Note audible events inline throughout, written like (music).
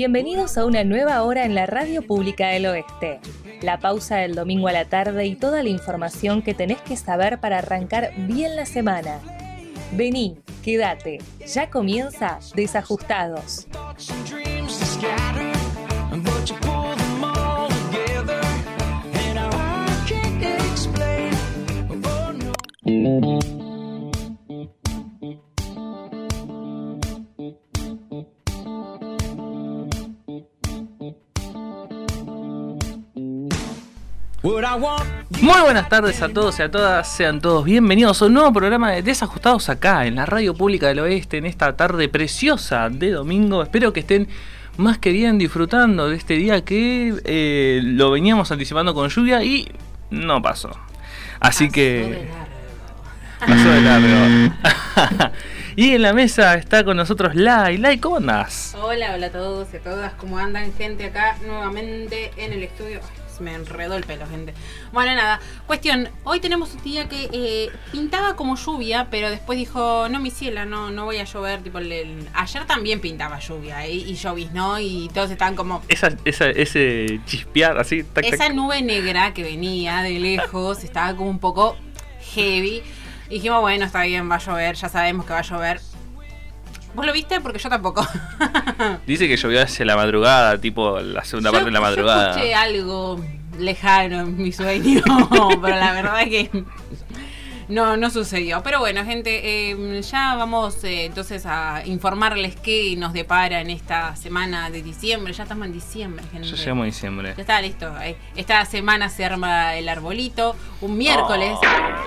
Bienvenidos a una nueva hora en la Radio Pública del Oeste. La pausa del domingo a la tarde y toda la información que tenés que saber para arrancar bien la semana. Vení, quédate, ya comienza Desajustados. Muy buenas tardes a todos y a todas, sean todos bienvenidos a un nuevo programa de Desajustados acá en la Radio Pública del Oeste en esta tarde preciosa de domingo. Espero que estén más que bien disfrutando de este día que eh, lo veníamos anticipando con lluvia y no pasó. Así que... Pasó de largo. (laughs) y en la mesa está con nosotros Lai. Lai, ¿cómo andás? Hola, hola a todos y a todas, ¿cómo andan gente acá nuevamente en el estudio? Me enredó el pelo, gente. Bueno, nada, cuestión, hoy tenemos un día que eh, pintaba como lluvia, pero después dijo, no, mi ciela, no, no voy a llover. Tipo, ayer también pintaba lluvia y, y lloviznó y todos estaban como... Esa, esa, ese chispear así... esa nube negra que venía de lejos estaba como un poco heavy. Y dijimos, bueno, está bien, va a llover, ya sabemos que va a llover. ¿Vos lo viste? Porque yo tampoco. (laughs) Dice que llovió hacia la madrugada, tipo la segunda parte de la madrugada. Yo escuché algo lejano en mi sueño, (laughs) pero la verdad es que no, no sucedió. Pero bueno, gente, em, ya vamos eh, entonces a informarles qué nos depara en esta semana de diciembre. Ya estamos en diciembre, gente. Ya llegamos a diciembre. Ya está listo. Eh, esta semana se arma el arbolito. Un miércoles.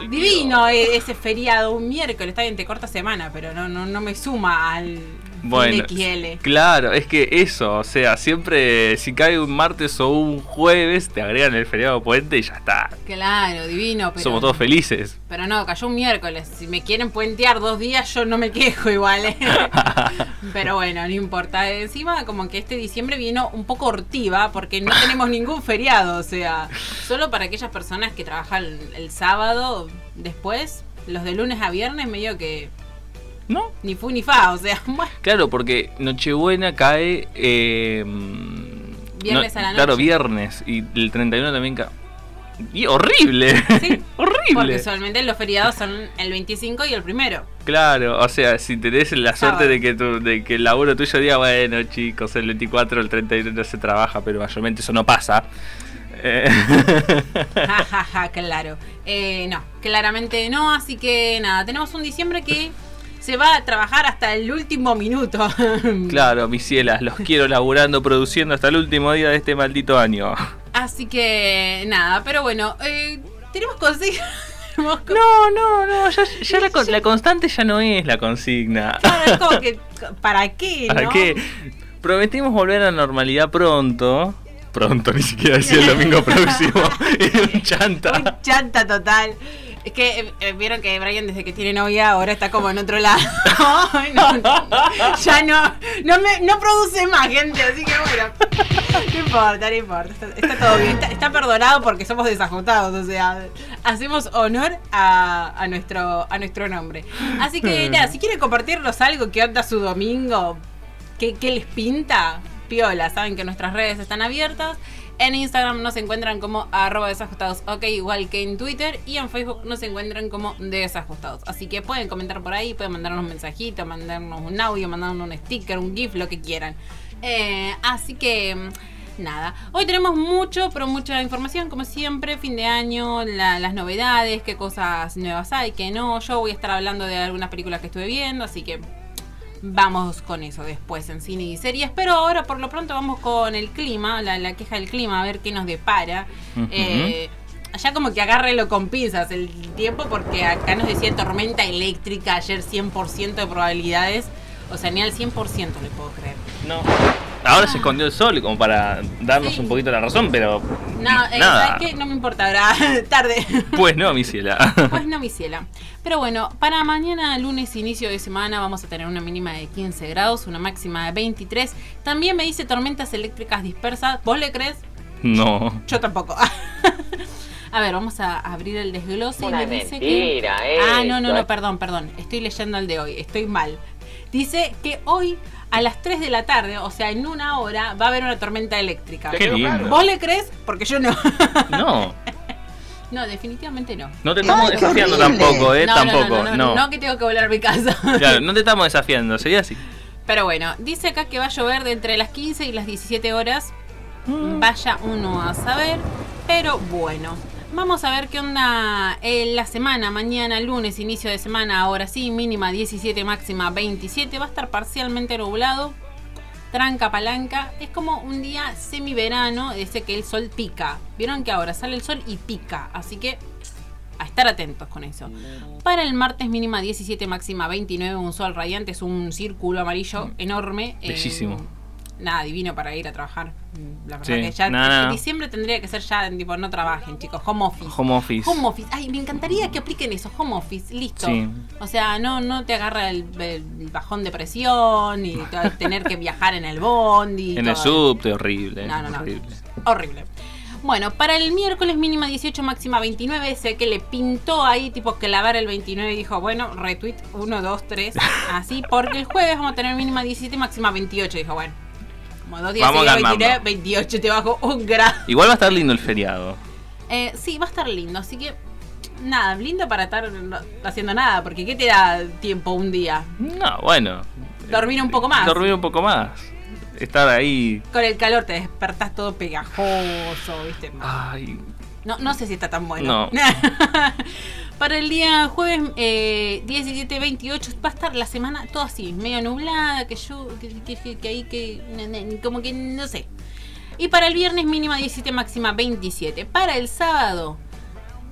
divino eh, ese feriado. Un miércoles. Está bien, te corta semana, pero no, no, no me suma al bueno, claro, es que eso, o sea, siempre si cae un martes o un jueves, te agregan el feriado puente y ya está. Claro, divino. Somos todos felices. Pero no, cayó un miércoles. Si me quieren puentear dos días, yo no me quejo igual. ¿eh? (laughs) pero bueno, no importa. Encima, como que este diciembre vino un poco hortiva porque no tenemos ningún feriado. O sea, solo para aquellas personas que trabajan el sábado después, los de lunes a viernes, medio que ¿No? Ni fu ni fa, o sea. (laughs) Claro, porque Nochebuena cae. Eh, viernes a la noche. Claro, viernes. Y el 31 también cae. Y horrible. Sí. (laughs) horrible. Porque usualmente los feriados son el 25 y el primero. Claro, o sea, si tenés la suerte de que, tu, de que el laburo tuyo diga, bueno, chicos, el 24, el 31 no se trabaja, pero mayormente eso no pasa. Eh. Ja, ja, ja, claro. Eh, no, claramente no, así que nada, tenemos un diciembre que se va a trabajar hasta el último minuto. (laughs) claro, mis cielas, los quiero laburando, produciendo hasta el último día de este maldito año. Así que nada, pero bueno, eh, tenemos consigna. (laughs) No, no, no, ya, la, constante ya no es la consigna. Claro, es como que, ¿para qué? (laughs) ¿Para qué? Prometimos volver a la normalidad pronto. Pronto, ni siquiera decía el domingo próximo. un chanta. Un chanta total. Es que eh, eh, vieron que Brian desde que tiene novia ahora está como en otro lado. (laughs) ya no, no, me, no produce más gente, así que bueno. No importa, no importa. Está, todo bien. Está, perdonado porque somos desajustados. O sea, hacemos honor a, a, nuestro, a nuestro nombre. Así que nada, si quieren compartirnos algo que anda su domingo, que, que les pinta, piola. Saben que nuestras redes están abiertas. En Instagram nos encuentran como arroba desajustados, ok, igual que en Twitter. Y en Facebook nos encuentran como desajustados. Así que pueden comentar por ahí, pueden mandarnos un mensajito, mandarnos un audio, mandarnos un sticker, un GIF, lo que quieran. Eh, así que nada. Hoy tenemos mucho, pero mucha información, como siempre, fin de año, las novedades, qué cosas nuevas hay, qué no. Yo voy a estar hablando de algunas películas que estuve viendo, así que Vamos con eso después en cine y series. Pero ahora por lo pronto vamos con el clima, la, queja del clima, a ver qué nos depara. Eh, ya como que agárrelo con pinzas el tiempo porque acá nos decía tormenta eléctrica ayer 100% de probabilidades. O sea, ni al 100% le puedo creer. No. Ahora se escondió el sol como para darnos un poquito la razón, pero. No, eh, ¿sabes qué? No me importa, ahora (laughs) tarde. Pues no, mi ciela. Pues no, mi ciela. Pero bueno, para mañana, lunes, inicio de semana, vamos a tener una mínima de 15 grados, una máxima de 23. También me dice tormentas eléctricas dispersas. ¿Vos le crees? No. Yo tampoco. (laughs) A ver, vamos a abrir el desglose y me dice que. Ah, no, no, no, perdón, perdón. Estoy leyendo el de hoy. Estoy mal. dice que hoy a las 3 de la tarde, o sea, en una hora, va a haber una tormenta eléctrica. Qué lindo. ¿Vos le crees? Porque yo no. (laughs) No, No, definitivamente no. no te estamos Ay, desafiando tampoco, ¿eh? no, tampoco, no, no, no, no que tengo que volar a mi casa. (laughs) Claro, no te estamos desafiando, sería así. Pero bueno, dice acá que va a llover de entre las 15 y las 17 horas. Vaya uno a saber. Pero bueno, vamos a ver qué onda en la semana. Mañana, lunes, inicio de semana. Ahora sí, mínima 17, máxima 27. Va a estar parcialmente nublado. Tranca palanca. Es como un día semiverano. Dice que el sol pica. Vieron que ahora sale el sol y pica. Así que a estar atentos con eso. Para el martes mínima 17, máxima 29, un sol radiante, es un círculo amarillo enorme. eh, Bellísimo. Nada, divino para ir a trabajar. La verdad Sí, que ya nada, diciembre tendría que ser ya, tipo, no trabajen, chicos, home office. Home office. Home office. Ay, me encantaría que apliquen eso, home office, listo. Sí. O sea, no, no te agarra el, el bajón de presión y te- tener que viajar en el bondi. En el subte, horrible. No, no, no. horrible. Horrible. Bueno, para el miércoles mínima 18, máxima 29, sé que le pintó ahí tipo clavar el 29 y dijo, bueno, retweet 1, 2, 3, así, porque el jueves vamos a tener mínima 17, máxima 28, dijo, bueno, como dos días Vamos seguidos, calmando. 29, 28, te bajo un grado. Igual va a estar lindo el feriado. Eh, sí, va a estar lindo, así que nada, lindo para estar haciendo nada, porque ¿qué te da tiempo un día? No, bueno. Dormir un poco más. Dormir un poco más. Estar ahí. Con el calor te despertás todo pegajoso, ¿viste? Ay, No, no sé si está tan bueno. No. (laughs) Para el día jueves eh, 17, 28 va a estar la semana todo así, medio nublada, que yo, que, que- que- que ahí, que como que no sé. Y para el viernes mínima 17, máxima 27. Para el sábado,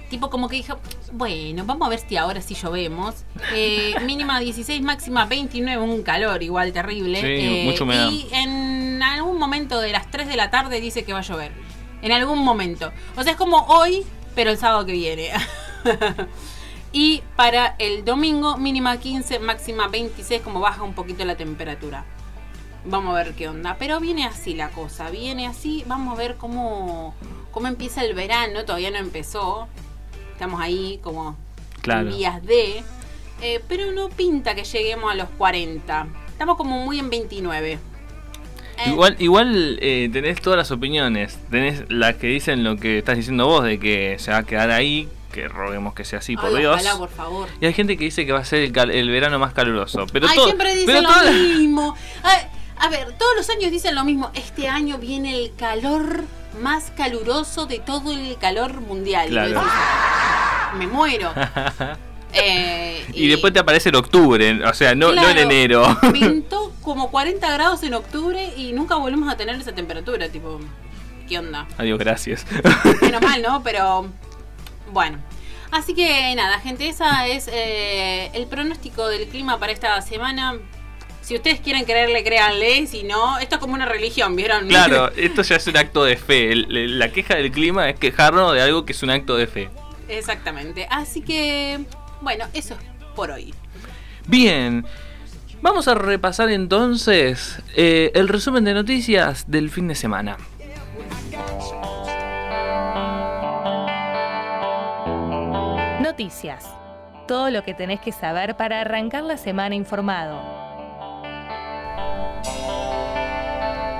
tipo como que dijo, bueno, vamos a ver si ahora sí llovemos. Eh, (laughs) mínima 16, máxima 29, un calor igual terrible. Sí, Eh, humedad. Y en algún momento de las 3 de la tarde dice que va a llover. En algún momento. O sea, es como hoy, pero el sábado que viene. (laughs) (laughs) y para el domingo, mínima 15, máxima 26, como baja un poquito la temperatura. Vamos a ver qué onda. Pero viene así la cosa, viene así. Vamos a ver cómo, cómo empieza el verano. Todavía no empezó. Estamos ahí como Claro. en vías de. eh, pero no pinta que lleguemos a los 40. Estamos como muy en 29. Eh, Igual, igual eh, tenés todas las opiniones. Tenés las que dicen lo que estás diciendo vos, de que se va a quedar ahí, que roguemos que sea así, por ay, Dios. ojalá, por favor. Y hay gente que dice que va a ser el, cal- el verano más caluroso. Pero Ay, todo- siempre pero dicen lo mismo. Ay, a ver, todos los años dicen lo mismo. Este año viene el calor más caluroso de todo el calor mundial. Claro. me muero. (laughs) Eh, Y después te aparece en octubre, o sea, no, no en Claro, enero. (laughs) Pintó como 40 grados en octubre y nunca volvemos a tener esa temperatura. Tipo, ¿qué onda? Adiós, gracias. Menos mal, ¿no? Pero bueno. Así que nada, gente, esa es eh, el pronóstico del clima para esta semana. Si ustedes quieren creerle, créanle. Si no, esto es como una religión, ¿vieron? Claro, (laughs) esto ya es un acto de fe. El- la queja del clima es quejarnos de algo que es un acto de fe. Exactamente. Así que, bueno, eso es por hoy. Bien, vamos a repasar entonces eh, el resumen de noticias del fin de semana. Noticias. Todo lo que tenés que saber para arrancar la semana informado.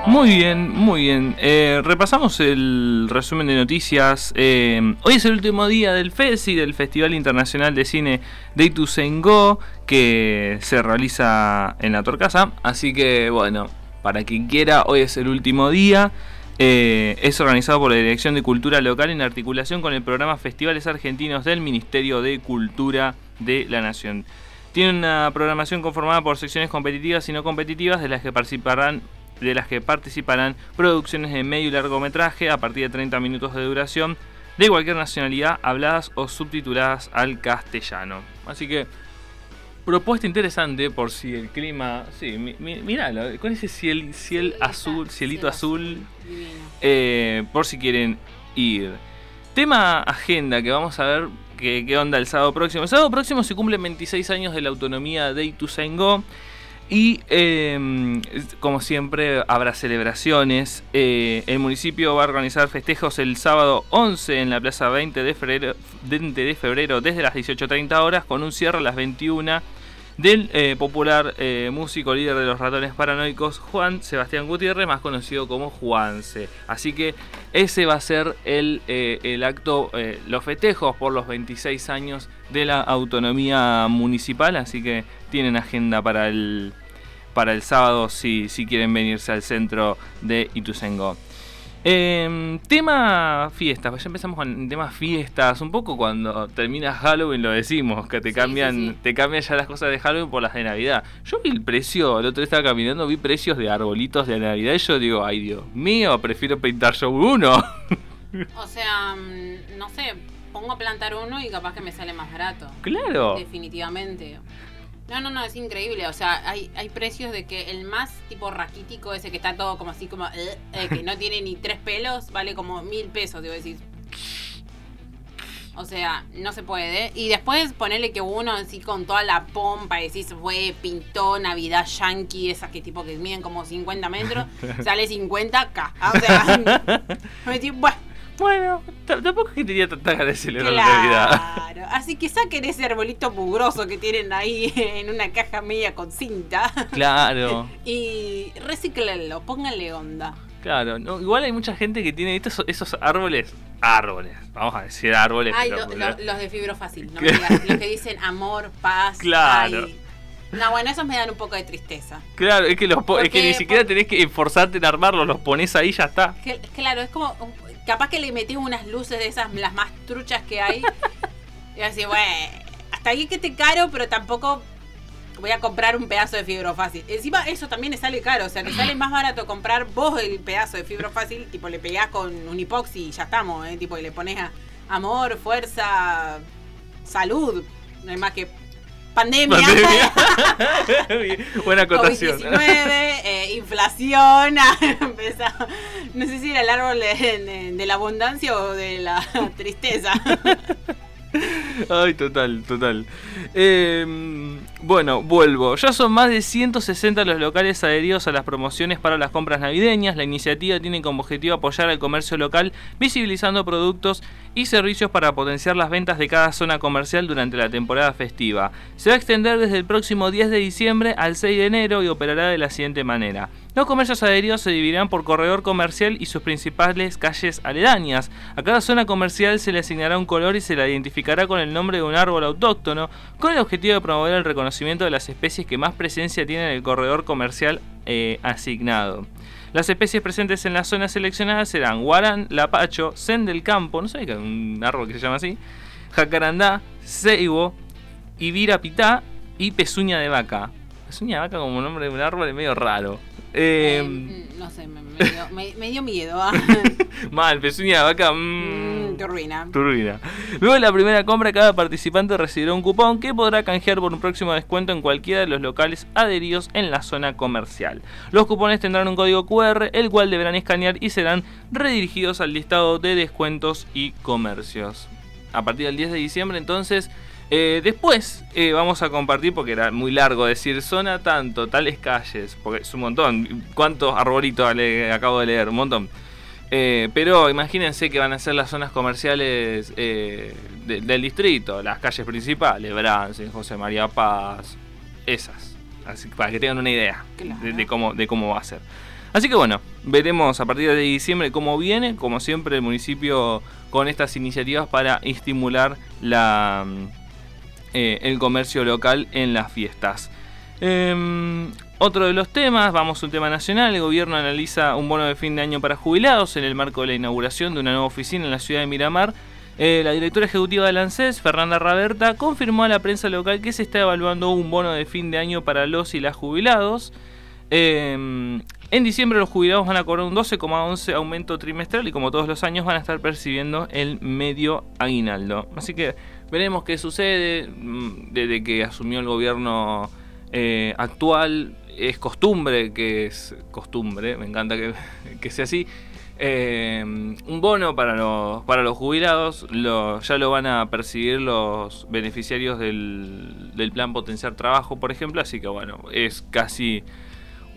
Muy bien, muy bien. Eh, repasamos el resumen de noticias. Eh, hoy es el último día del FESI, del Festival Internacional de Cine de Ituzaingó, que se realiza en la Torcasa. Así que, bueno, para quien quiera, hoy es el último día. Eh, es organizado por la Dirección de Cultura Local en articulación con el programa Festivales Argentinos del Ministerio de Cultura de la Nación. Tiene una programación conformada por secciones competitivas y no competitivas de las que participarán de las que participarán producciones de medio y largometraje a partir de 30 minutos de duración de cualquier nacionalidad habladas o subtituladas al castellano. Así que propuesta interesante por si el clima, sí, mi- mi- miralo, con ese ciel, ciel azul, cielito azul, eh, por si quieren ir. Tema agenda que vamos a ver qué onda el sábado próximo. El sábado próximo se cumplen 26 años de la autonomía de Ituzaingó. Y eh, como siempre habrá celebraciones. Eh, el municipio va a organizar festejos el sábado 11 en la plaza 20 de febrero, 20 de febrero desde las 18.30 horas con un cierre a las 21 del eh, popular eh, músico líder de los ratones paranoicos, Juan Sebastián Gutiérrez, más conocido como Juanse. Así que ese va a ser el, el acto, los festejos por los 26 años de la autonomía municipal, así que tienen agenda para el, para el sábado si, si quieren venirse al centro de Ituzengo. Eh, tema fiestas, pues ya empezamos con temas fiestas, un poco cuando terminas Halloween lo decimos, que te cambian, te cambian ya las cosas de Halloween por las de Navidad. Yo vi el precio, el otro día estaba caminando, vi precios de arbolitos de Navidad y yo digo, ay Dios mío, prefiero pintar yo uno. (laughs) O sea, mm, no sé, pongo a plantar uno y capaz que me sale más barato. Claro. Definitivamente. No, no, no, es increíble. O sea, hay, hay precios de que el más tipo raquítico, ese que está todo como así, como eh, eh, que no tiene ni tres pelos, vale como mil pesos, digo, decir. O sea, no se puede. Y después ponerle que uno así con toda la pompa, decís, fue, pintó Navidad Yankee, esas que tipo que miden como 50 metros, (laughs) sale 50k. O sea, (laughs) me decís, bueno bueno, tampoco es que tenía tanta ganas de celebrar la Navidad. Claro, (laughs) así que saquen ese arbolito mugroso que tienen ahí en una caja media con cinta. Claro. (laughs) y reciclenlo, pónganle onda. Claro, no, igual hay mucha gente que tiene estos, esos árboles, árboles, vamos a decir árboles. Ay, los de fibro fácil, no me (laughs) digas, los que dicen amor, paz. Claro. No, bueno, esos me dan un poco de tristeza. Claro, es que, los es que ni siquiera tenés que esforzarte en armarlos, los pones ahí y ya está. claro, es como capaz que le metí unas luces de esas, las más truchas que hay. (laughs) y así, bueno, hasta ahí que te caro, pero tampoco voy a comprar un pedazo de fibro fácil. Encima eso también le sale caro, o sea, te sale más barato comprar vos el pedazo de fibro fácil, tipo le pegás con un hipoxi y ya estamos, ¿eh? tipo y le pones a amor, fuerza, salud, no hay más que pandemia, (laughs) buena acotación. COVID-19, eh, inflación, (laughs) no sé si era el árbol de la abundancia o de la (laughs) tristeza. Ay, total, total. Em, bueno, vuelvo. Ya son más de 160 los locales adheridos a las promociones para las compras navideñas. La iniciativa tiene como objetivo apoyar al comercio local, visibilizando productos y servicios para potenciar las ventas de cada zona comercial durante la temporada festiva. Se va a extender desde el próximo 10 de diciembre al 6 de enero y operará de la siguiente manera. Los comercios adheridos se dividirán por corredor comercial y sus principales calles aledañas. A cada zona comercial se le asignará un color y se la identificará con el nombre de un árbol autóctono, con el objetivo de promover el reconocimiento de las especies que más presencia tienen en el corredor comercial eh, asignado. Las especies presentes en las zonas seleccionadas serán guarán, lapacho, sen del campo, no sé que un árbol que se llama así, jacarandá, ceibo, ibira pitá y pezuña de vaca. Pezuña de vaca como nombre de un árbol es medio raro. Eh, no sé, me, dio, miedo. ¿ah? (laughs) Mal, pezuña de vaca. Mmm, turbina. Turbina. Luego de la primera compra, cada participante recibirá un cupón que podrá canjear por un próximo descuento en cualquiera de los locales adheridos en la zona comercial. Los cupones tendrán un código QR, el cual deberán escanear y serán redirigidos al listado de descuentos y comercios. A partir del 10 de diciembre, entonces eh, después eh, vamos a compartir, porque era muy largo decir zona tanto, tales calles, porque es un montón. ¿Cuántos arbolitos acabo de leer? Un montón. Eh, pero imagínense que van a ser las zonas comerciales del distrito, las calles principales, Brance, José María Paz, esas. Así para que tengan una idea de, cómo, de cómo va a ser. Así que bueno, veremos a partir de diciembre cómo viene, como siempre el municipio con estas iniciativas para estimular la eh, el comercio local en las fiestas. Em, otro de los temas, vamos a un tema nacional, el gobierno analiza un bono de fin de año para jubilados en el marco de la inauguración de una nueva oficina en la ciudad de Miramar. Eh, la directora ejecutiva del ANSES, Fernanda Raberta, confirmó a la prensa local que se está evaluando un bono de fin de año para los y las jubilados. Em, en diciembre los jubilados van a cobrar un 12,11 aumento trimestral y como todos los años van a estar percibiendo el medio aguinaldo. Así que Veremos qué sucede. Mm, desde que asumió el gobierno eh, actual, es costumbre, que es costumbre, me encanta que, (laughs) sea así. Eh, un bono para los, para los jubilados, ya lo van a percibir los beneficiarios del, del plan Potenciar Trabajo, por ejemplo, así que bueno, es casi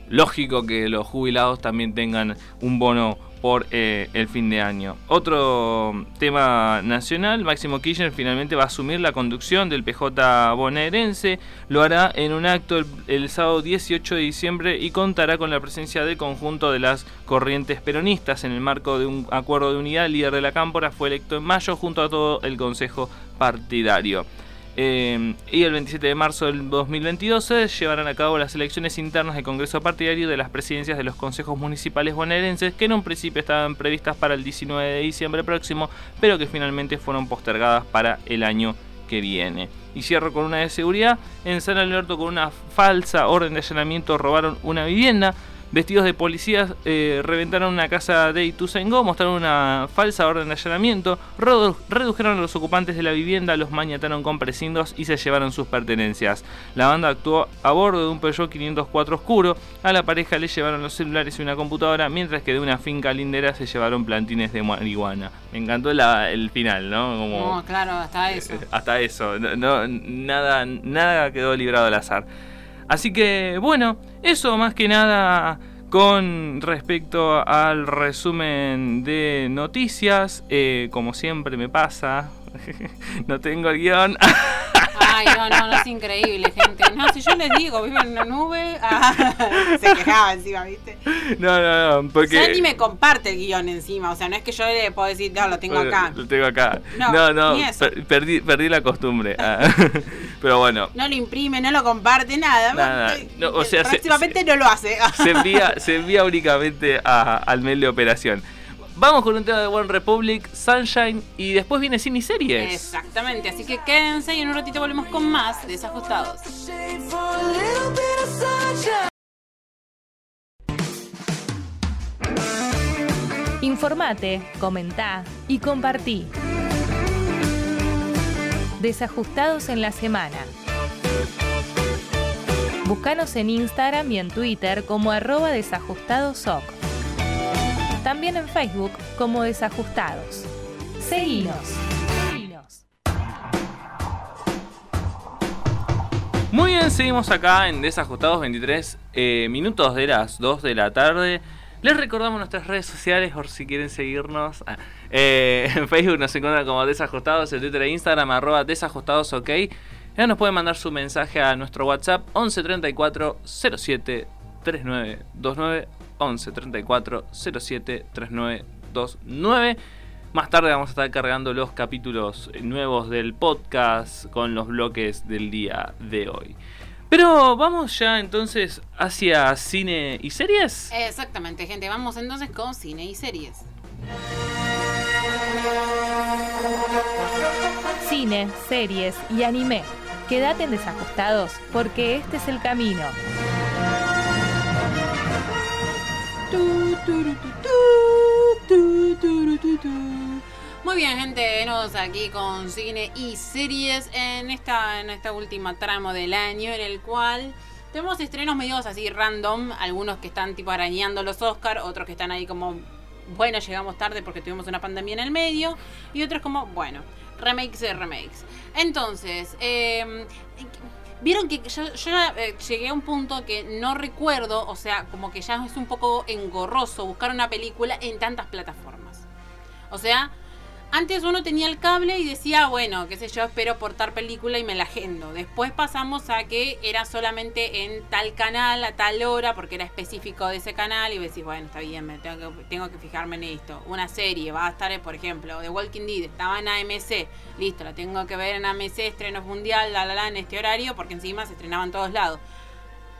lógico que los jubilados también tengan un bono por eh, el fin de año. Otro tema nacional, Máximo Kirchner finalmente va a asumir la conducción del PJ bonaerense, lo hará en un acto el, sábado 18 de diciembre y contará con la presencia del conjunto de las corrientes peronistas en el marco de un acuerdo de unidad. El líder de la Cámpora fue electo en mayo junto a todo el Consejo Partidario. Eh, y el 27 de marzo del 2022 se llevarán a cabo las elecciones internas del Congreso Partidario de las presidencias de los consejos municipales bonaerenses, que en un principio estaban previstas para el 19 de diciembre próximo, pero que finalmente fueron postergadas para el año que viene. Y cierro con una de seguridad. En San Alberto, con una falsa orden de allanamiento, robaron una vivienda vestidos de policías, eh, reventaron una casa de Ituzaingó, mostraron una falsa orden de allanamiento, redujeron a los ocupantes de la vivienda, los mañataron con precindos y se llevaron sus pertenencias. La banda actuó a bordo de un Peugeot 504 oscuro, a la pareja le llevaron los celulares y una computadora, mientras que de una finca lindera se llevaron plantines de marihuana. Me encantó el final, ¿no? no, claro, hasta eso. hasta eso, no, nada, nada quedó librado al azar. Así que bueno, eso más que nada con respecto al resumen de noticias. Eh, como siempre me pasa, (laughs) no tengo el guion. Ay, no, no, no es increíble, gente. No, si yo les digo, vivo en una nube. Ah, (laughs) se quejaba encima, ¿viste? No, no, no. Porque. Sandy me comparte el guion encima. O sea, no es que yo le puedo decir, no, lo tengo acá. Lo tengo acá. No, no. perdí, perdí la costumbre. Ah, (laughs) pero bueno. No lo imprime, no lo comparte, nada. nada. o sea, próximamente no lo hace. (laughs) Se envía, se envía únicamente al mail de operación. Vamos con un tema de One Republic, Sunshine y después viene cine y series. Exactamente, así que quédense y en un ratito volvemos con más desajustados. Informate, comentá y compartí. Desajustados en la semana. Búscanos en Instagram y en Twitter como arroba desajustadosoc. También en Facebook como Desajustados. Seguinos. Muy bien, seguimos acá en Desajustados 23 eh, minutos de las 2 de la tarde. Les recordamos nuestras redes sociales por si quieren seguirnos. Ah, eh, (laughs) en Facebook nos encuentran como Desajustados, en Twitter e Instagram arroba desajustados ok. Ya nos pueden mandar su mensaje a nuestro WhatsApp 11 34 07 3929 11 34 07 3929. Más tarde vamos a estar cargando los capítulos nuevos del podcast con los bloques del día de hoy. Pero vamos ya entonces hacia cine y series. Exactamente, gente. Vamos entonces con cine y series. Cine, series y anime. Quédate en desajustados porque este es el camino. Muy bien, gente, venimos aquí con cine y series en esta, en esta última tramo del año, en el cual tenemos estrenos medios así random, algunos que están tipo arañando los Oscars, otros que están ahí como, bueno, llegamos tarde porque tuvimos una pandemia en el medio, y otros como, bueno, remakes de remakes. Entonces, eh, Vieron que yo, eh, llegué a un punto que no recuerdo, o sea, como que ya es un poco engorroso buscar una película en tantas plataformas. O sea, antes uno tenía el cable y decía, bueno, qué sé yo, espero portar película y me la agendo. Después pasamos a que era solamente en tal canal, a tal hora, porque era específico de ese canal. Y decís, bueno, está bien, me tengo, que, tengo que fijarme en esto. Una serie va a estar, por ejemplo, The Walking Dead, estaba en AMC. Listo, la tengo que ver en AMC, estreno mundial, la la la, en este horario, porque encima se estrenaba en todos lados.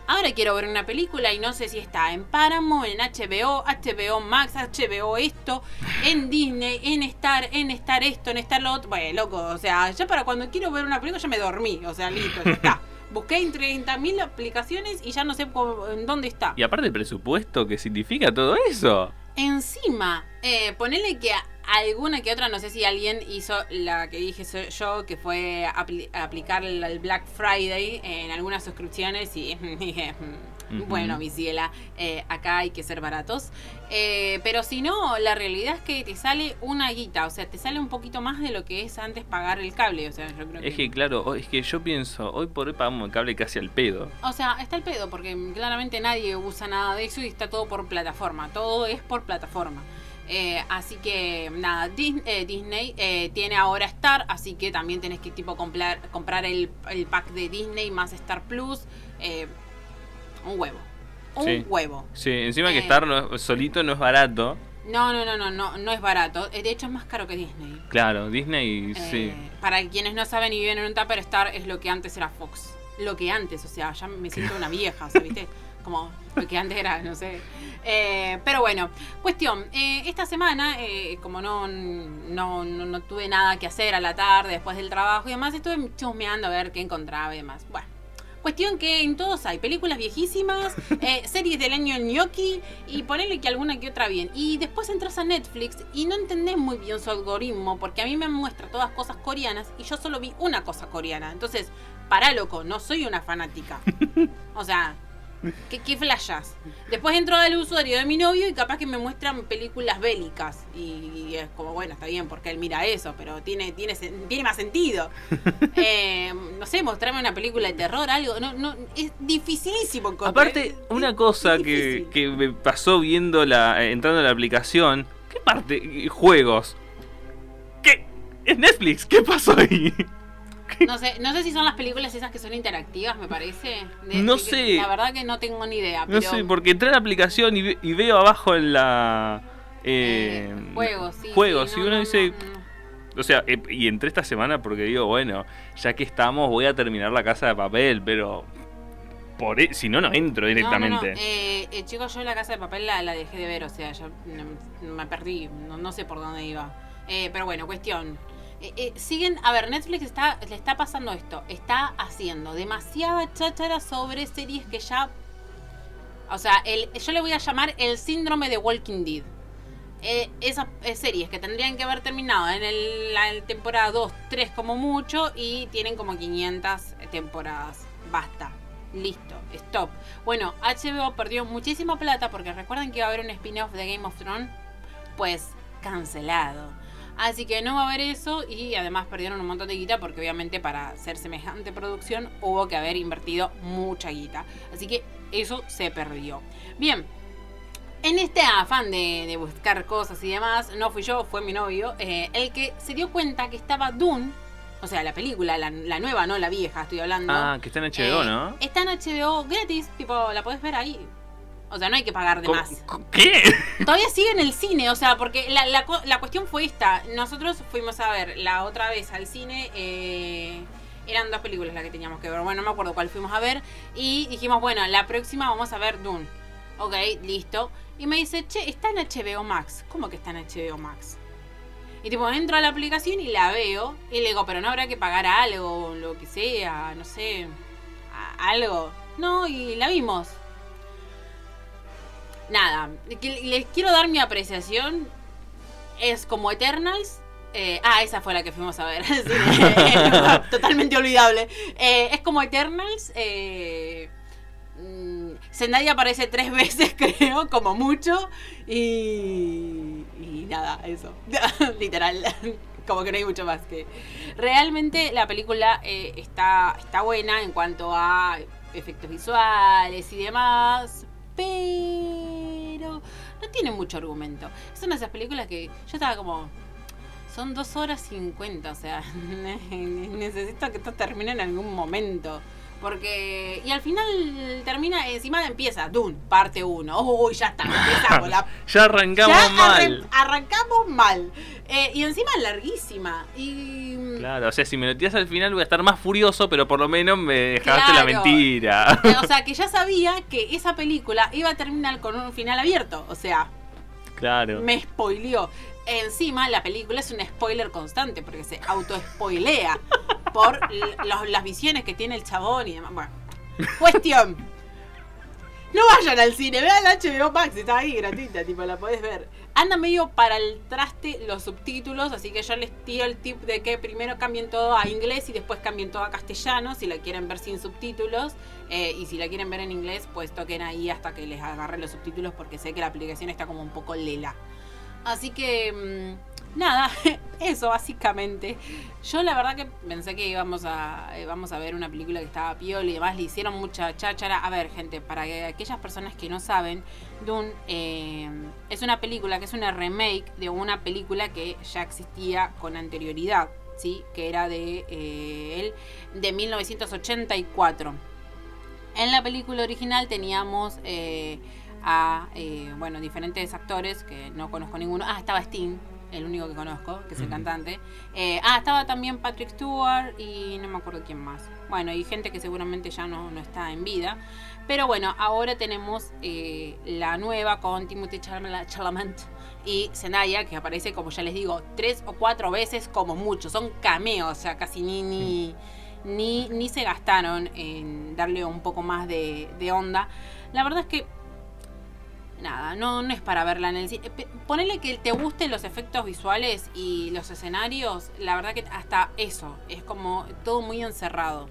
Ahora quiero ver una película y no sé si está en Paramount, en HBO, HBO Max, HBO esto, en Disney, en Star, en Star esto, en Star lo otro. Bueno, loco, o sea, ya para cuando quiero ver una película ya me dormí, o sea, listo, ya está. (laughs) Busqué en 30.000 aplicaciones y ya no sé en dónde está. Y aparte el presupuesto, ¿qué significa todo eso? Encima, eh, ponele que alguna que otra, no sé si alguien hizo la que dije yo, que fue aplicar el Black Friday en algunas suscripciones y (laughs) Bueno, mi ciela, eh, acá hay que ser baratos. Eh, pero si no, la realidad es que te sale una guita, o sea, te sale un poquito más de lo que es antes pagar el cable. O sea, yo creo Es que claro, es que yo pienso, hoy por hoy pagamos el cable casi al pedo. O sea, está el pedo, porque claramente nadie usa nada de eso y está todo por plataforma. Todo es por plataforma. Eh, así que nada, Dis- eh, Disney eh, tiene ahora Star, así que también tenés que tipo comprar, comprar el, el pack de Disney más Star Plus. Un huevo. Un Sí. huevo. Sí, encima que Eh. estar no- solito no es barato. No, no, no, no, no, no es barato. Eh, De hecho es más caro que Disney. Claro, Disney sí. Eh, Para quienes no saben y viven en un Tupper Star es lo que antes era Fox. Lo que antes, o sea, ya me siento una vieja, o sea, ¿viste? (laughs) Como lo que antes era, no sé. Eh, pero bueno, cuestión. eh, esta semana, eh, como no, no, no, no tuve nada que hacer a la tarde después del trabajo y demás, estuve chusmeando a ver qué encontraba y demás. Bueno. Cuestión que en todos hay películas viejísimas, (laughs) eh, series del año gnocchi y ponerle que alguna que otra bien. Y después entras a Netflix y no entendés muy bien su algoritmo porque a mí me muestra todas cosas coreanas y yo solo vi una cosa coreana. Entonces, para loco, no soy una fanática. (laughs) O sea, ¿qué, qué flashas? Después entro al usuario de mi novio y capaz que me muestran películas bélicas. Y, es como, bueno, está bien porque él mira eso, pero tiene, tiene, tiene más sentido. (laughs) Eh, no sé, mostrarme una película de terror, algo. No, no, es dificilísimo encontrar. Aparte, una cosa que, que me pasó viendo la. eh, entrando a la aplicación. ¿Qué parte? Juegos. ¿Qué? ¿Es Netflix? ¿Qué pasó ahí? No sé, no sé si son las películas esas que son interactivas, me parece. De- No de que- sé. La verdad que no tengo ni idea. No sé, porque entré a la aplicación y, ve- y veo abajo en la. eh, eh, juegos, sí. Juegos, sí, y no, uno no, dice. O sea, eh, y entré esta semana porque digo, bueno, ya que estamos, voy a terminar la casa de papel, pero. Por e- si no, no entro directamente. No, no, no. Eh, eh, chicos, yo la casa de papel la, la dejé de ver, o sea, ya no- me perdí, no, no sé por dónde iba. Eh, pero bueno, cuestión. Eh, eh, siguen, a ver, Netflix le está pasando esto, está haciendo demasiada cháchara sobre series que ya... O sea, el, yo le voy a llamar el síndrome de Walking Dead. Eh, esas eh, series que tendrían que haber terminado en el- la temporada 2, 3 como mucho y tienen como 500 temporadas. Basta. Listo, stop. Bueno, HBO perdió muchísima plata porque recuerden que iba a haber un spin-off de Game of Thrones. Pues cancelado. Así que no va a haber eso y además perdieron un montón de guita porque obviamente para hacer semejante producción hubo que haber invertido mucha guita. Así que eso se perdió. Bien, en este afán de, de buscar cosas y demás, no fui yo, fue mi novio, eh, el que se dio cuenta que estaba Dune, o sea, la película, la, la nueva, no la vieja, estoy hablando. Ah, que está en HBO, Eh, ¿no? Está en HBO gratis, tipo, la podés ver ahí. O sea, no hay que pagar de ¿Cómo- más. ¿Qué? Todavía sigue en el cine, o sea, porque la, la la cuestión fue esta. Nosotros fuimos a ver la otra vez al cine. eh, eran dos películas las que teníamos que ver. Bueno, no me acuerdo cuál fuimos a ver. Y dijimos, bueno, la próxima vamos a ver Dune. Ok, listo. Y me dice, che, está en HBO Max. ¿Cómo que está en HBO Max? Y tipo, entro a la aplicación y la veo. Y le digo, pero no habrá que pagar algo, lo que sea, no sé. algo. No, y la vimos. Nada, les quiero dar mi apreciación. Es como Eternals. eh, ah, esa fue la que fuimos a ver. (laughs) (laughs) Totalmente olvidable. Eh, es como Eternals. Eh, mm, Zendaya aparece tres veces, (laughs) creo, como mucho. Y, y nada, eso. Literal. Como que no hay mucho más que. Realmente la película eh, está, está buena en cuanto a efectos visuales y demás. Pero no tiene mucho argumento. Es una de esas películas que yo estaba como. Son dos horas cincuenta, o sea, (laughs) necesito que esto termine en algún momento. Porque. Y al final termina, encima empieza Dune, parte 1. Uy, ya está, empezamos. La (laughs) Ya arrancamos ya mal. arran- arrancamos mal. Eh, y encima larguísima. Y. Claro, o sea, si me lo tiras al final voy a estar más furioso, pero por lo menos me dejaste la mentira. eh, o (laughs) sea, que ya sabía que esa película iba a terminar con un final abierto. O sea, claro. me spoileó. Encima, la película es un spoiler constante porque se auto-spoilea por las visiones que tiene el chabón y demás. Bueno, cuestión. No vayan al cine, vean la HBO Max, está ahí gratuita, tipo, la podés ver. anda medio para el traste los subtítulos, así que yo les tiro el tip de que primero cambien todo a inglés y después cambien todo a castellano, si la quieren ver sin subtítulos. Eh, y si la quieren ver en inglés, pues toquen ahí hasta que les agarren los subtítulos, porque sé que la aplicación está como un poco lela. Así que, mm, nada, (laughs) eso básicamente. Yo la verdad que pensé que íbamos a, eh, vamos a ver una película que estaba piol y demás, le hicieron mucha cháchara. A ver, gente, para aquellas personas que no saben, Dune eh, es una película que es una remake de una película que ya existía con anterioridad, ¿sí? Que era de eh, él de 1984. En la película original teníamos a bueno diferentes actores que no conozco ninguno. Ah, estaba Sting, el único que conozco, que es el cantante. Eh, ah, estaba también Patrick Stewart y no me acuerdo quién más. Bueno, y gente que seguramente ya no, no está en vida. Pero bueno, ahora tenemos eh, la nueva con Timothy Chalamet y Zendaya, que aparece, como ya les digo, tres o cuatro veces como mucho. Son cameos, o sea, casi ni, ni, ni, ni se gastaron en darle un poco más de, de onda. La verdad es que nada, no, no es para verla en el cine. Ponele que te gusten los efectos visuales y los escenarios, la verdad que hasta eso, es como todo muy encerrado.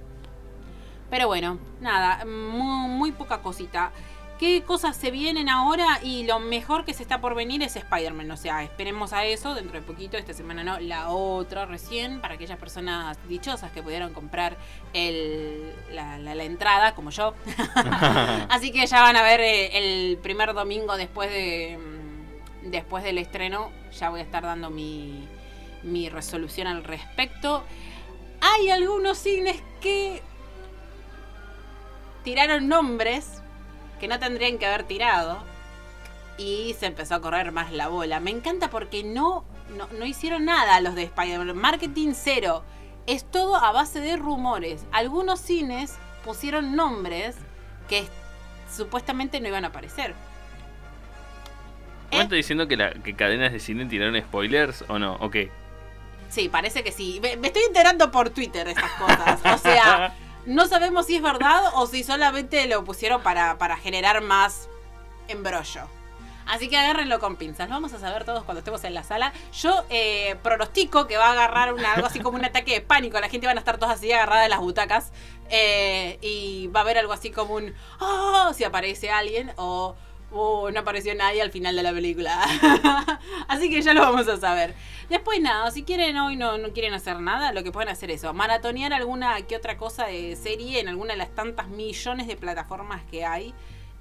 Pero bueno, nada, muy, muy poca cosita qué cosas se vienen ahora y lo mejor que se está por venir es Spider-Man. O sea, esperemos a eso dentro de poquito, esta semana no, la otra recién, para aquellas personas dichosas que pudieron comprar la, entrada, como yo. (laughs) (laughs) Así que ya van a ver eh, el primer domingo después de mm, después del estreno, ya voy a estar dando mi, mi resolución al respecto. Hay algunos cines que tiraron nombres que no tendrían que haber tirado. Y se empezó a correr más la bola. Me encanta porque no, no, hicieron nada los de Spider-Man. Marketing cero. Es todo a base de rumores. Algunos cines pusieron nombres que supuestamente no iban a aparecer. ¿Me estás diciendo que, la, que cadenas de cine tiraron spoilers o no? ¿O qué? Sí, parece que sí. Me, me estoy enterando por Twitter de estas cosas. O sea, (laughs) No sabemos si es verdad o si solamente lo pusieron para, generar más embrollo. Así que agárrenlo con pinzas. Vamos a saber todos cuando estemos en la sala. Yo eh, pronostico que va a agarrar algo así como un ataque de pánico. La gente van a estar todos así agarradas de las butacas. Eh, y va a haber algo así como un. ¡Oh! Si aparece alguien. O. Oh, no apareció nadie al final de la película. (laughs) Así que ya lo vamos a saber. Después nada, si quieren hoy no, no quieren hacer nada, lo que pueden hacer es eso, maratonear alguna que otra cosa de serie en alguna de las tantas millones de plataformas que hay.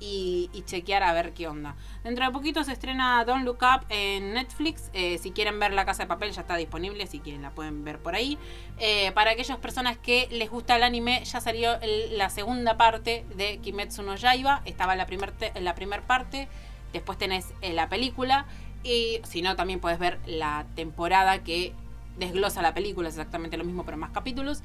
Y, chequear a ver qué onda. Dentro de poquito se estrena Don't Look Up en Netflix. Eh, si quieren ver La Casa de Papel ya está disponible, si quieren la pueden ver por ahí. Eh, para aquellas personas que les gusta el anime, ya salió la segunda parte de Kimetsu no Yaiba. Estaba la primera primer parte, después tenés eh, la película. Y si no, también puedes ver la temporada que desglosa la película, es exactamente lo mismo, pero más capítulos.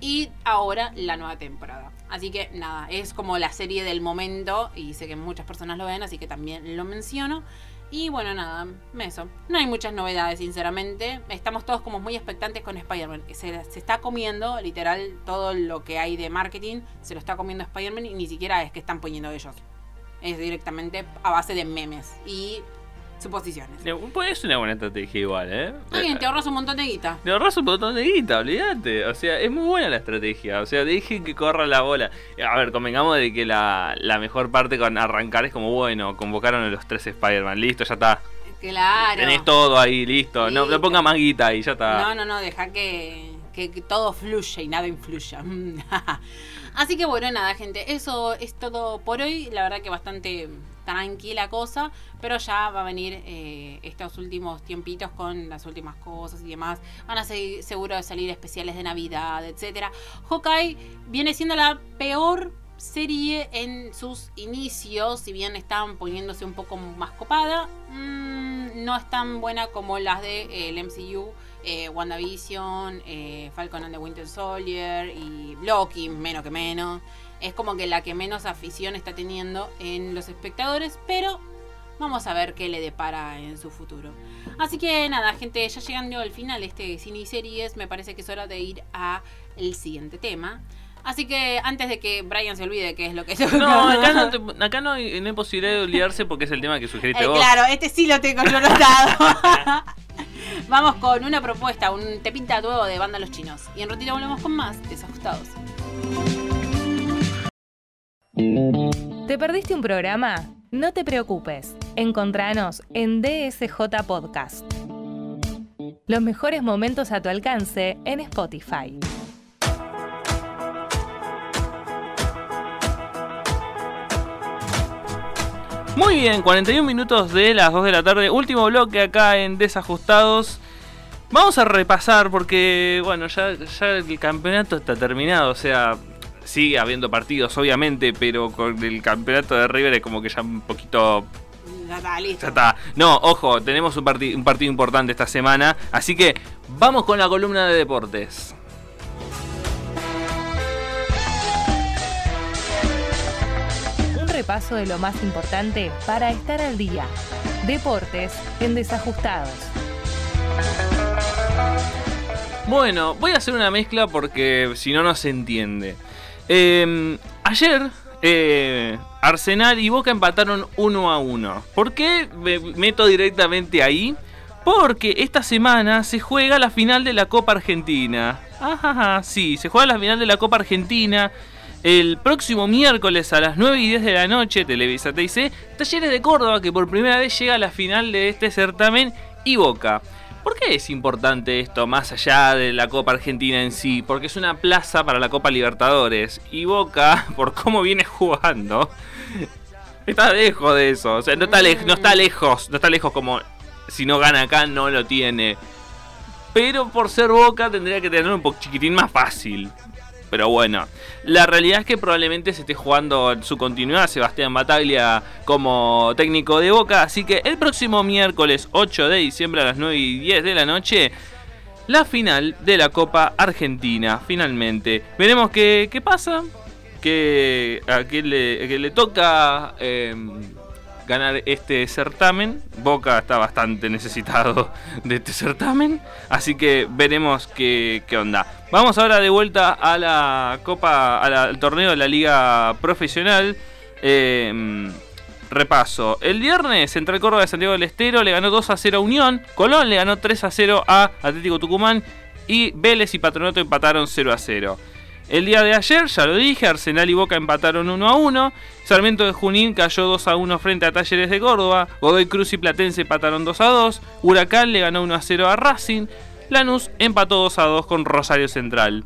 Y ahora la nueva temporada. Así que nada, es como la serie del momento y sé que muchas personas lo ven, así que también lo menciono. Y bueno, nada, eso. No hay muchas novedades, sinceramente. Estamos todos como muy expectantes con Spider-Man. Se, se está comiendo, literal, todo lo que hay de marketing, se lo está comiendo Spider-Man y ni siquiera es que están poniendo ellos. Es directamente a base de memes. Y suposiciones. Es una buena estrategia igual, ¿eh? Bien, te ahorras un montón de guita. Te ahorras un montón de guita, olvídate. O sea, es muy buena la estrategia. O sea, dejen que corra la bola. A ver, convengamos de que la, mejor parte con arrancar es como, bueno, convocaron a los tres Spider-Man. Listo, ya está. Claro. Tenés todo ahí, listo. No, no ponga más guita y ya está. No, no, no, deja que, que todo fluya y nada influya. (laughs) Así que bueno, nada, gente. Eso es todo por hoy. La verdad que bastante tranquila cosa, pero ya va a venir eh, estos últimos tiempitos con las últimas cosas y demás. Van a seguir seguro de salir especiales de Navidad, etcétera. Hawkeye viene siendo la peor serie en sus inicios, si bien están poniéndose un poco más copada, mm, no es tan buena como las de, eh, MCU. Eh, WandaVision, Falcon and the Winter Soldier y Loki, menos que menos es como que la que menos afición está teniendo en los espectadores, pero vamos a ver qué le depara en su futuro. Así que nada, gente, ya llegando al final de este cine y series, me parece que es hora de ir a el siguiente tema. Así que antes de que Brian se olvide qué es lo que se No, acá no, te- (laughs) acá no hay, no hay posibilidad de olvidarse porque es el tema que sugeriste Eh, vos. claro, este sí lo tengo yo anotado. (laughs) Vamos con una propuesta, un te pinta nuevo de banda Los Chinos. Y en ratito volvemos con más desajustados. ¿Te perdiste un programa? No te preocupes. Encontranos en DSJ Podcast. Los mejores momentos a tu alcance en Spotify. Muy bien, 41 minutos de las 2 de la tarde. Último bloque acá en Desajustados. Vamos a repasar porque, bueno, ya, ya el campeonato está terminado. O sea, sigue habiendo partidos, obviamente, pero con el campeonato de River es como que ya un poquito Ya está, listo. Ya está. No, ojo, tenemos un, un partido importante esta semana. Así que vamos con la columna de deportes. Un repaso de lo más importante para estar al día. Deportes en Desajustados. Bueno, voy a hacer una mezcla porque si no, no se entiende. Eh, ayer, eh, Arsenal y Boca empataron 1 a 1. ¿Por qué me meto directamente ahí? Porque esta semana se juega la final de la Copa Argentina. Sí, se juega la final de la Copa Argentina. El próximo miércoles a las 9 y 10 de la noche, Televisa TIC, Talleres de Córdoba, que por primera vez llega a la final de este certamen, y Boca. ¿Por qué es importante esto más allá de la Copa Argentina en sí? Porque es una plaza para la Copa Libertadores. Y Boca, (laughs) por cómo viene jugando, está lejos de eso. O sea, no está, no está lejos. No está lejos como si no gana acá, no lo tiene. Pero por ser Boca tendría que tener un poco chiquitín más fácil. Pero bueno, la realidad es que probablemente se esté jugando su continuidad Sebastián Bataglia como técnico de Boca. Así que el próximo miércoles 8 de diciembre a las 9 y 10 de la noche, la final de la Copa Argentina. Finalmente, veremos qué, qué pasa. Que a quién le, que le toca eh, ganar este certamen. Boca está bastante necesitado (laughs) de este certamen. Así que veremos qué, qué onda. Vamos ahora de vuelta a la Copa, al torneo de la Liga Profesional. Eh, repaso. El viernes, Central Córdoba de Santiago del Estero le ganó 2 a 0 a Unión. Colón le ganó 3 a 0 a Atlético Tucumán. Y Vélez y Patronato empataron 0 a 0. El día de ayer, ya lo dije, Arsenal y Boca empataron 1 a 1. Sarmiento de Junín cayó 2 a 1 frente a Talleres de Córdoba. Godoy Cruz y Platense empataron 2 a 2. Huracán le ganó 1 a 0 a Racing. Lanús empató 2 a 2 con Rosario Central.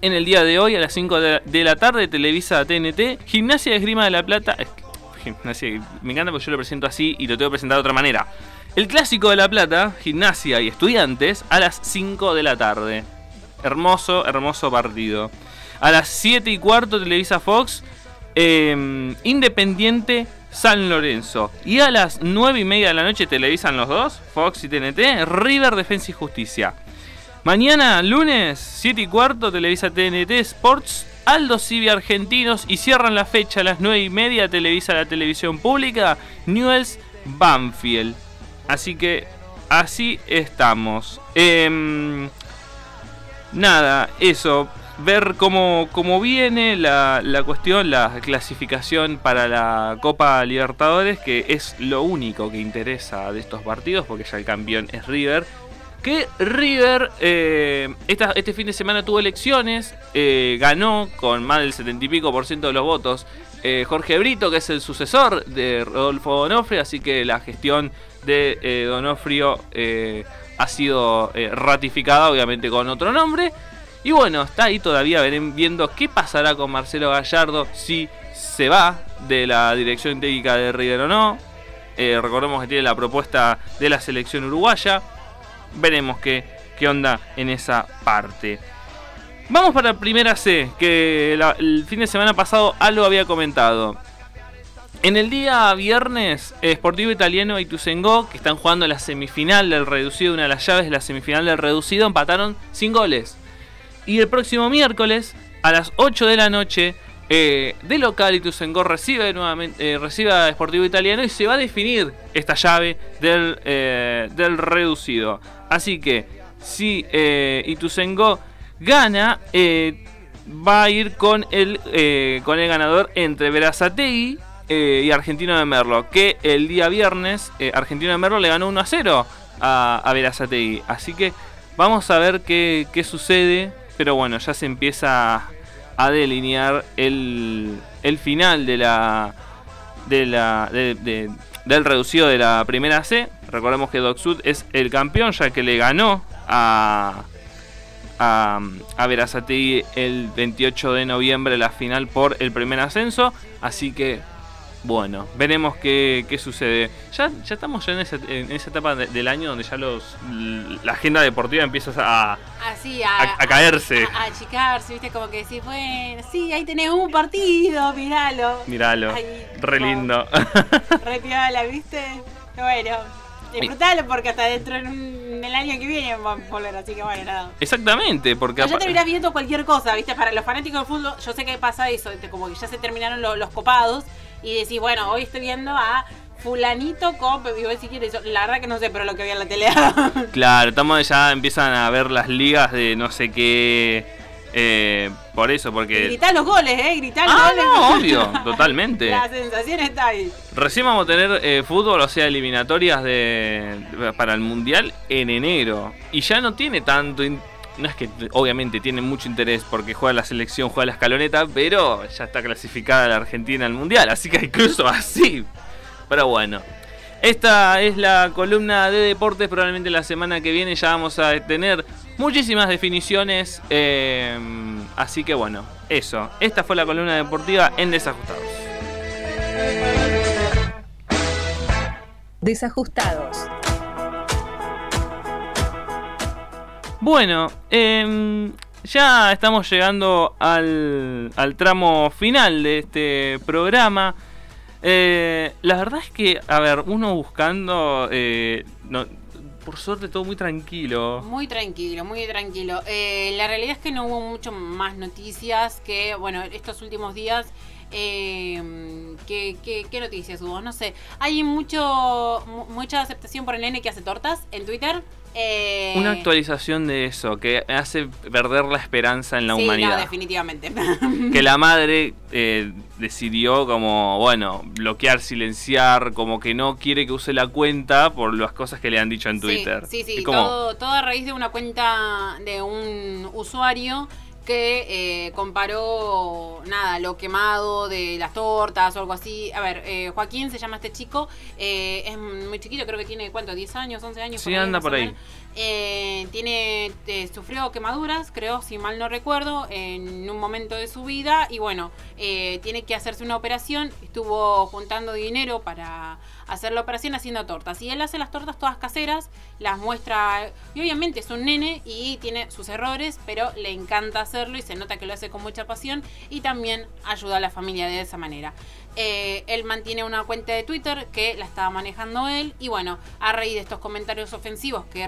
En el día de hoy, a las 5 de la tarde, Televisa TNT, Gimnasia de Esgrima de la Plata. Gimnasia, me encanta porque yo lo presento así y lo tengo que presentar de otra manera. El clásico de La Plata, Gimnasia y Estudiantes, a las 5 de la tarde. Hermoso, hermoso partido. A las 7 y cuarto, Televisa Fox, eh, Independiente San Lorenzo. Y a las 9 y media de la noche televisan los dos, Fox y TNT, River Defensa y Justicia. Mañana, lunes, 7 y cuarto, Televisa TNT Sports, Aldo Civi Argentinos y cierran la fecha a las 9 y media, Televisa la televisión pública, Newells Banfield. Así que así estamos. Em, nada, eso. Ver cómo, cómo viene la, la cuestión, la clasificación para la Copa Libertadores, que es lo único que interesa de estos partidos, porque ya el campeón es River. Que River eh, este fin de semana tuvo elecciones, eh, ganó con más del 70 y pico por ciento de los votos eh, Jorge Brito, que es el sucesor de Rodolfo Donofrio, así que la gestión de Donofrio ha sido eh, ratificada, obviamente con otro nombre. Y bueno, está ahí todavía viendo qué pasará con Marcelo Gallardo, si se va de la dirección técnica de River o no. Eh, recordemos que tiene la propuesta de la selección uruguaya. Veremos qué, qué onda en esa parte. Vamos para Primera C, que la- el fin de semana pasado algo había comentado. En el día viernes, Sportivo Italiano y Ituzaingó, que están jugando la semifinal del reducido, una de las llaves de la semifinal del reducido, empataron sin goles. Y el próximo miércoles, a las 8 de la noche, eh, de local Ituzaingó recibe nuevamente eh, recibe a Sportivo Italiano y se va a definir esta llave del, eh, del reducido. Así que, si Ituzaingó gana, va a ir con el, con el ganador entre Verazategui eh, y Argentino de Merlo. Que el día viernes eh, Argentino de Merlo le ganó 1 a 0 a, a Verazategui. Así que vamos a ver qué, qué sucede. Pero bueno, ya se empieza a delinear el, el final de la, de la, de- de- del reducido de la primera C. Recordemos que Doc Sud es el campeón ya que le ganó a, a, a Verazategui el 28 de noviembre la final por el primer ascenso. Así que, bueno, veremos qué, qué sucede. Ya, ya estamos ya en esa, en esa etapa de- del año donde ya los la agenda deportiva empieza a, Así, a, a, a caerse. a- a achicarse, viste, como que decís, bueno, sí, ahí tenés un partido, miralo. Míralo, Ay, re lindo. (laughs) Re piola, viste. Bueno, disfrutalo porque hasta dentro en un- el año que viene vamos a volver, así que bueno, nada. Exactamente, porque ya terminás viendo cualquier cosa, ¿viste? Para los fanáticos del fútbol, yo sé que pasa eso, ¿viste? como que ya se terminaron lo- los copados y decís, bueno, hoy estoy viendo a fulanito con, y vos si quieres, yo- la verdad que no sé, pero lo que vi en la tele. (laughs) Claro, estamos ya empiezan a ver las ligas de no sé qué. eh, por eso, porque. Gritá los goles, ¿eh? Gritá los Ah, goles. no, obvio, totalmente. (laughs) La sensación está ahí. Recién vamos a tener eh, fútbol, o sea, eliminatorias de, para el mundial en enero. Y ya no tiene tanto. in- no es que obviamente tiene mucho interés porque juega la selección, juega la escaloneta, pero ya está clasificada la Argentina al mundial. Así que incluso así. Pero bueno. Esta es la columna de deportes. Probablemente la semana que viene ya vamos a tener muchísimas definiciones. eh, así que bueno, eso. Esta fue la columna deportiva en Desajustados. Desajustados. Bueno, em, ya estamos llegando al, al tramo final de este programa. Eh, la verdad es que, a ver, uno buscando, eh, no- por suerte todo muy tranquilo. Muy tranquilo, muy tranquilo. Eh, la realidad es que no hubo mucho más noticias que, bueno, estos últimos días. Eh, ¿qué, qué, qué noticias hubo? No sé. Hay mucho mu- mucha aceptación por el nene que hace tortas en Twitter. Eh, Una actualización de eso que hace perder la esperanza en la sí, no, humanidad. definitivamente. (laughs) que la madre eh, decidió como, bueno, bloquear, silenciar, como que no quiere que use la cuenta por las cosas que le han dicho en Twitter. Sí, sí, como, todo, todo a raíz de una cuenta de un usuario que eh, comparó nada, lo quemado de las tortas o algo así. A ver, eh, Joaquín se llama este chico, eh, es muy chiquito, creo que tiene, ¿cuánto? ¿10 años, 11 años? Sí, anda por ahí. menos. Eh, tiene, eh, sufrió quemaduras, creo, si mal no recuerdo, en un momento de su vida y bueno, eh, tiene que hacerse una operación, estuvo juntando dinero para hacer la operación haciendo tortas y él hace las tortas todas caseras, las muestra y obviamente es un nene y tiene sus errores, pero le encanta hacerlo y se nota que lo hace con mucha pasión y también ayuda a la familia de esa manera. Él mantiene una cuenta de Twitter que la estaba manejando él y bueno, a raíz de estos comentarios ofensivos que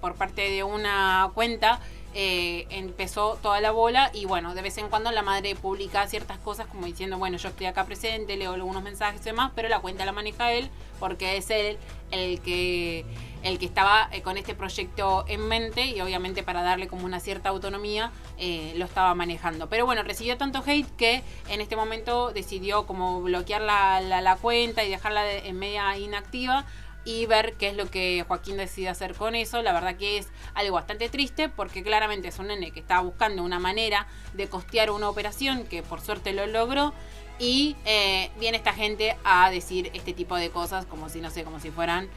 por parte de una cuenta, eh, empezó toda la bola y bueno, de vez en cuando la madre publica ciertas cosas como diciendo, bueno, yo estoy acá presente, leo algunos mensajes y demás, pero la cuenta la maneja él porque es él el que el que estaba eh, con este proyecto en mente y obviamente para darle como una cierta autonomía eh, lo estaba manejando. Pero bueno, recibió tanto hate que en este momento decidió como bloquear la, la- la cuenta y dejarla de- en media inactiva y ver qué es lo que Joaquín decide hacer con eso. La verdad que es algo bastante triste porque claramente es un nene que estaba buscando una manera de costear una operación que por suerte lo logró. Y eh, viene esta gente a decir este tipo de cosas como si, no sé, como si fueran,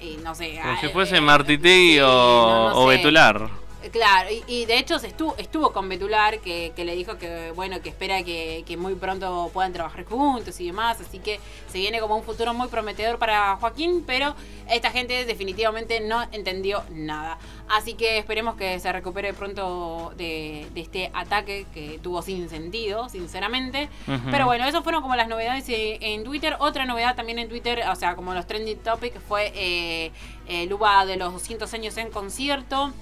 eh, no sé... como si fuese eh, Martitegui o, no, no o sé. Betular. Claro, y, y de hecho se estuvo, estuvo con Betular, que, que le dijo que bueno, que espera que, que muy pronto puedan trabajar juntos y demás, así que se viene como un futuro muy prometedor para Joaquín, pero esta gente definitivamente no entendió nada. Así que esperemos que se recupere pronto de, de este ataque que tuvo sin sentido, sinceramente. Pero bueno, eso fueron como las novedades eh, en Twitter. Otra novedad también en Twitter, o sea, como los trending topics, fue eh, el UBA de los 200 años en concierto.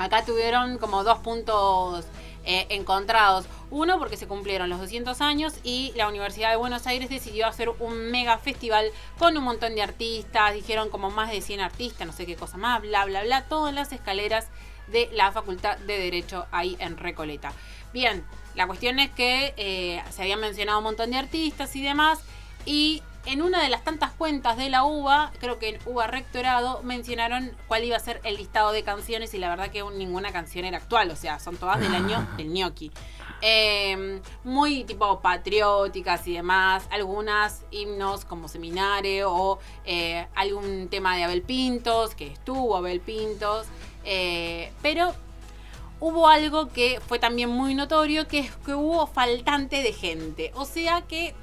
Acá tuvieron como dos puntos eh, encontrados. Uno, porque se cumplieron los 200 años y la Universidad de Buenos Aires decidió hacer un mega festival con un montón de artistas. Dijeron como más de 100 artistas, no sé qué cosa más, bla, bla, bla. Todo en las escaleras de la Facultad de Derecho ahí en Recoleta. Bien, la cuestión es que eh, se habían mencionado un montón de artistas y demás, y en una de las tantas cuentas de la UBA, creo que en UBA Rectorado, mencionaron cuál iba a ser el listado de canciones y la verdad que ninguna canción era actual, o sea, son todas del año del ñoqui. Em, muy tipo patrióticas y demás, algunas himnos como Seminare o eh, algún tema de Abel Pintos, que estuvo Abel Pintos, eh, pero hubo algo que fue también muy notorio, que es que hubo faltante de gente, o sea que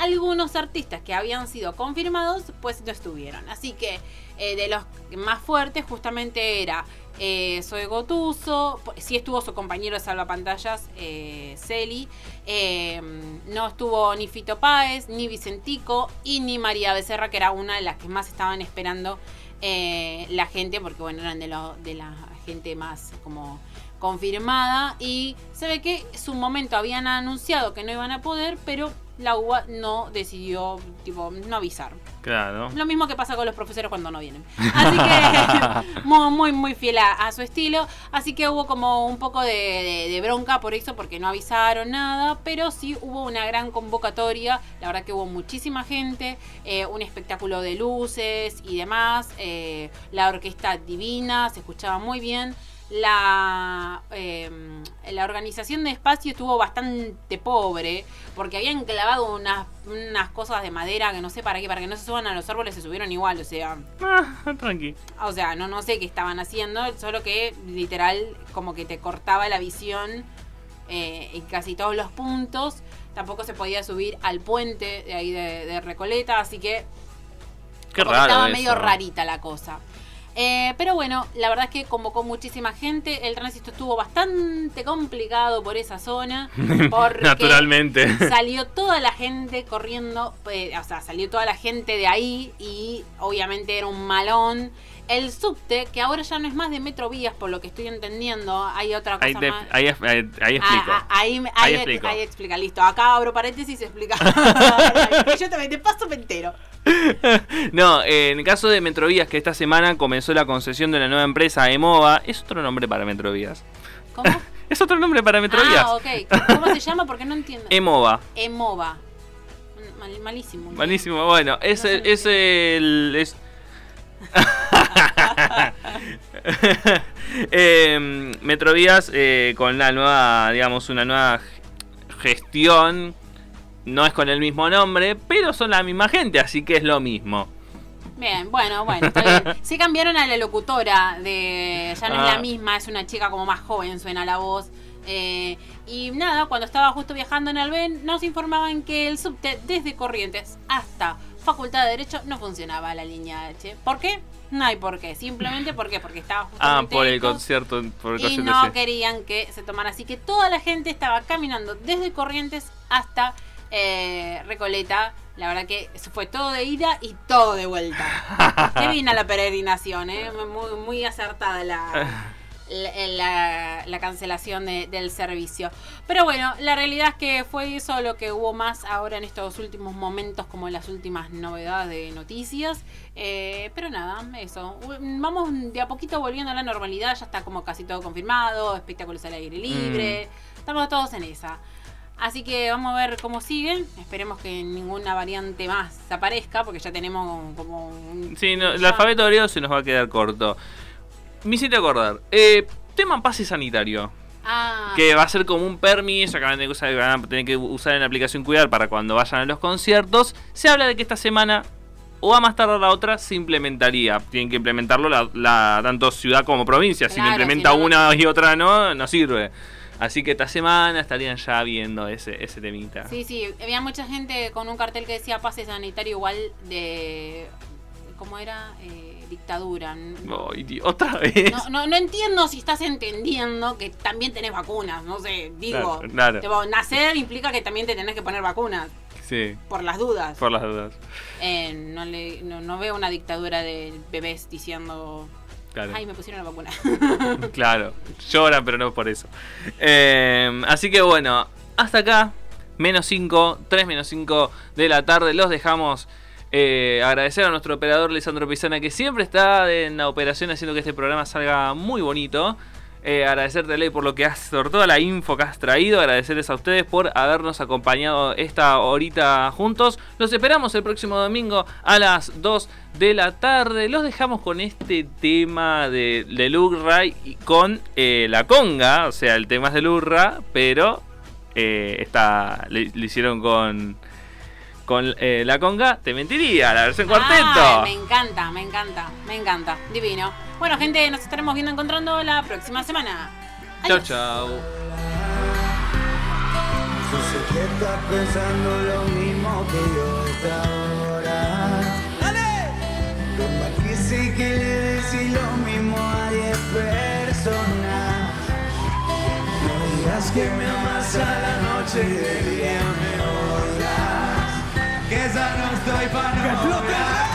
algunos artistas que habían sido confirmados pues no estuvieron, así que eh, de los más fuertes justamente era eh, Zoe Gotuso, sí estuvo su compañero de salvapantallas, eh, Celi, eh, no estuvo ni Fito Páez, ni Vicentico y ni María Becerra, que era una de las que más estaban esperando eh, la gente, porque bueno, eran de, lo, de la gente más como confirmada. Y se ve que su momento habían anunciado que no iban a poder, pero la UBA no decidió, tipo, no avisar. Claro. Lo mismo que pasa con los profesores cuando no vienen. Así que (laughs) muy, muy, muy fiel a, a su estilo. Así que hubo como un poco de, de- de bronca por eso, porque no avisaron nada. Pero sí hubo una gran convocatoria. La verdad que hubo muchísima gente. eh, un espectáculo de luces y demás. eh, la orquesta divina, se escuchaba muy bien. La, eh, la organización de espacio estuvo bastante pobre porque habían clavado unas, unas cosas de madera que no sé para qué, para que no se suban a los árboles, se subieron igual, o sea, Ah, tranqui. o sea, no, no sé qué estaban haciendo, solo que literal como que te cortaba la visión eh, en casi todos los puntos. Tampoco se podía subir al puente de ahí de, de Recoleta, así que Qué raro. estaba eso. medio rarita la cosa. Eh, pero bueno, la verdad es que convocó muchísima gente. El tránsito estuvo bastante complicado por esa zona. (laughs) Porque Naturalmente. salió toda la gente corriendo. eh, o sea, salió toda la gente de ahí. Y obviamente era un malón. El subte, que ahora ya no es más de Metrovías, por lo que estoy entendiendo. Hay otra cosa Ahí, te- más. ahí, ahí- ahí explico. Ah, ah, ahí, Ahí ahí, explica, listo. Acá abro paréntesis y explica. (laughs) Yo también, de paso me entero. (laughs) No, eh, en el caso de Metrovías, que esta semana comenzó la concesión de una nueva empresa, Emova, es otro nombre para Metrovías. ¿Cómo? (laughs) Es otro nombre para Metrovías. Ah, ok. ¿Cómo se llama? Porque no entiendo. Emova. Emova. Mal- malísimo. Malísimo. Bueno, es, No sé el- es el. Es... (laughs) Eh, Metrovías eh, con la nueva, digamos, una nueva gestión. No es con el mismo nombre, pero son la misma gente, así que es lo mismo. Bien, bueno, bueno, está bien. (laughs) Sí cambiaron a la locutora de. Ya no es Ah. la misma, es una chica como más joven, suena la voz. Eh, y nada, cuando estaba justo viajando en Alben, nos informaban que el subte desde Corrientes hasta Facultad de Derecho no funcionaba la línea H. ¿Por qué? No hay por qué. Simplemente ¿por qué? porque estaba Ah, justamente por el concierto. Por el y concierto no querían que se tomara. Así que toda la gente estaba caminando desde Corrientes hasta eh, Recoleta. La verdad que eso fue todo de ida y todo de vuelta. (laughs) Qué bien a la peregrinación, ¿eh? Muy, muy acertada la, (laughs) la, la- la cancelación de- del servicio. Pero bueno, la realidad es que fue eso lo que hubo más ahora en estos últimos momentos, como las últimas novedades de noticias. Eh, pero nada, eso. Vamos de a poquito volviendo a la normalidad, ya está como casi todo confirmado, espectáculos al aire libre. Estamos todos en esa. Así que vamos a ver cómo siguen. Esperemos que ninguna variante más aparezca, porque ya tenemos como un. Sí, no, el alfabeto griego se nos va a quedar corto. Me hiciste acordar. Eh, tema pase sanitario. Ah, Que va a ser como un permiso que van a tener que usar, van a tener que usar en la aplicación Cuidar para cuando vayan a los conciertos. Se habla de que esta semana, o a más tardar la otra, se implementaría. Tienen que implementarlo la, la- tanto ciudad como provincia. si lo implementa si no, no- una y otra no, no sirve. Así que esta semana estarían ya viendo ese, ese temita. Sí, sí, había mucha gente con un cartel que decía pase sanitario igual de... ¿Cómo era? Eh, dictadura. Dios, otra vez. no, no, no entiendo si estás entendiendo que también tenés vacunas, no sé, digo. Claro, claro. tipo, nacer implica que también te tenés que poner vacunas, Sí, por las dudas. por las dudas. Eh, no, le, no, no veo una dictadura de bebés diciendo, Claro. ay, me pusieron la vacuna. (laughs) Claro, lloran, pero no por eso. Eh, así que bueno, hasta acá, menos 5, 3 menos 5 de la tarde. Los dejamos. Eh, agradecer a nuestro operador Lisandro Pizana, que siempre está en la operación haciendo que este programa salga muy bonito. Eh, agradecerte, Ley, por lo que has, por toda la info que has traído. Agradecerles a ustedes por habernos acompañado esta horita juntos. Los esperamos el próximo domingo a las 2 de la tarde. Los dejamos con este tema de, de Lurra y con eh, la conga. O sea, el tema es de Lurra, pero eh, está, hicieron con con eh, la conga, te mentiría, la versión cuarteto. me encanta, me encanta, me encanta. Divino. Bueno, gente, nos estaremos viendo encontrando la próxima semana. Chao, chao. pensando lo mismo que yo ahora. ¡Dale! que le decís lo mismo a 10 personas. No digas que me amas a la noche y de día me odias. Que esa no estoy para no que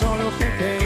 nosotros, porque no